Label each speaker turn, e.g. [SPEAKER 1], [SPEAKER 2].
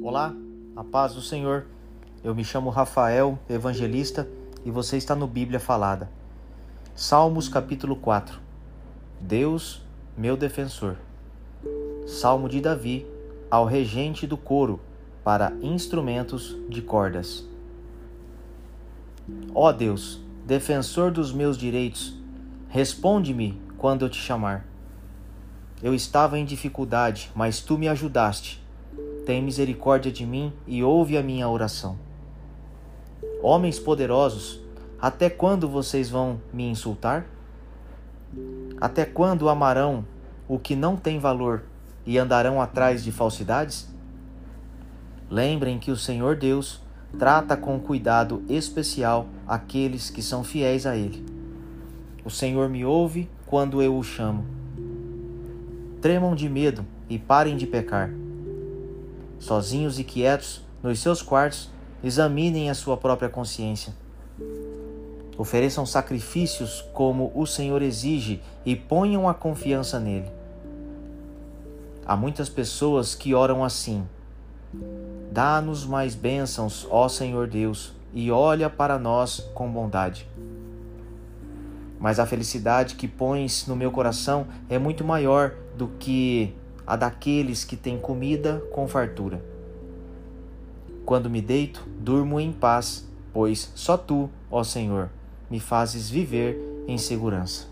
[SPEAKER 1] Olá, a paz do Senhor. Eu me chamo Rafael, evangelista, e você está no Bíblia Falada. Salmos capítulo 4. Deus, meu defensor. Salmo de Davi ao regente do coro para instrumentos de cordas. Ó Deus, defensor dos meus direitos, responde-me quando eu te chamar. Eu estava em dificuldade, mas tu me ajudaste tem misericórdia de mim e ouve a minha oração. Homens poderosos, até quando vocês vão me insultar? Até quando amarão o que não tem valor e andarão atrás de falsidades? Lembrem que o Senhor Deus trata com cuidado especial aqueles que são fiéis a Ele. O Senhor me ouve quando eu o chamo. Tremam de medo e parem de pecar sozinhos e quietos, nos seus quartos, examinem a sua própria consciência. Ofereçam sacrifícios como o Senhor exige e ponham a confiança nele. Há muitas pessoas que oram assim: Dá-nos mais bênçãos, ó Senhor Deus, e olha para nós com bondade. Mas a felicidade que pões no meu coração é muito maior do que a daqueles que têm comida com fartura. Quando me deito, durmo em paz, pois só tu, ó Senhor, me fazes viver em segurança.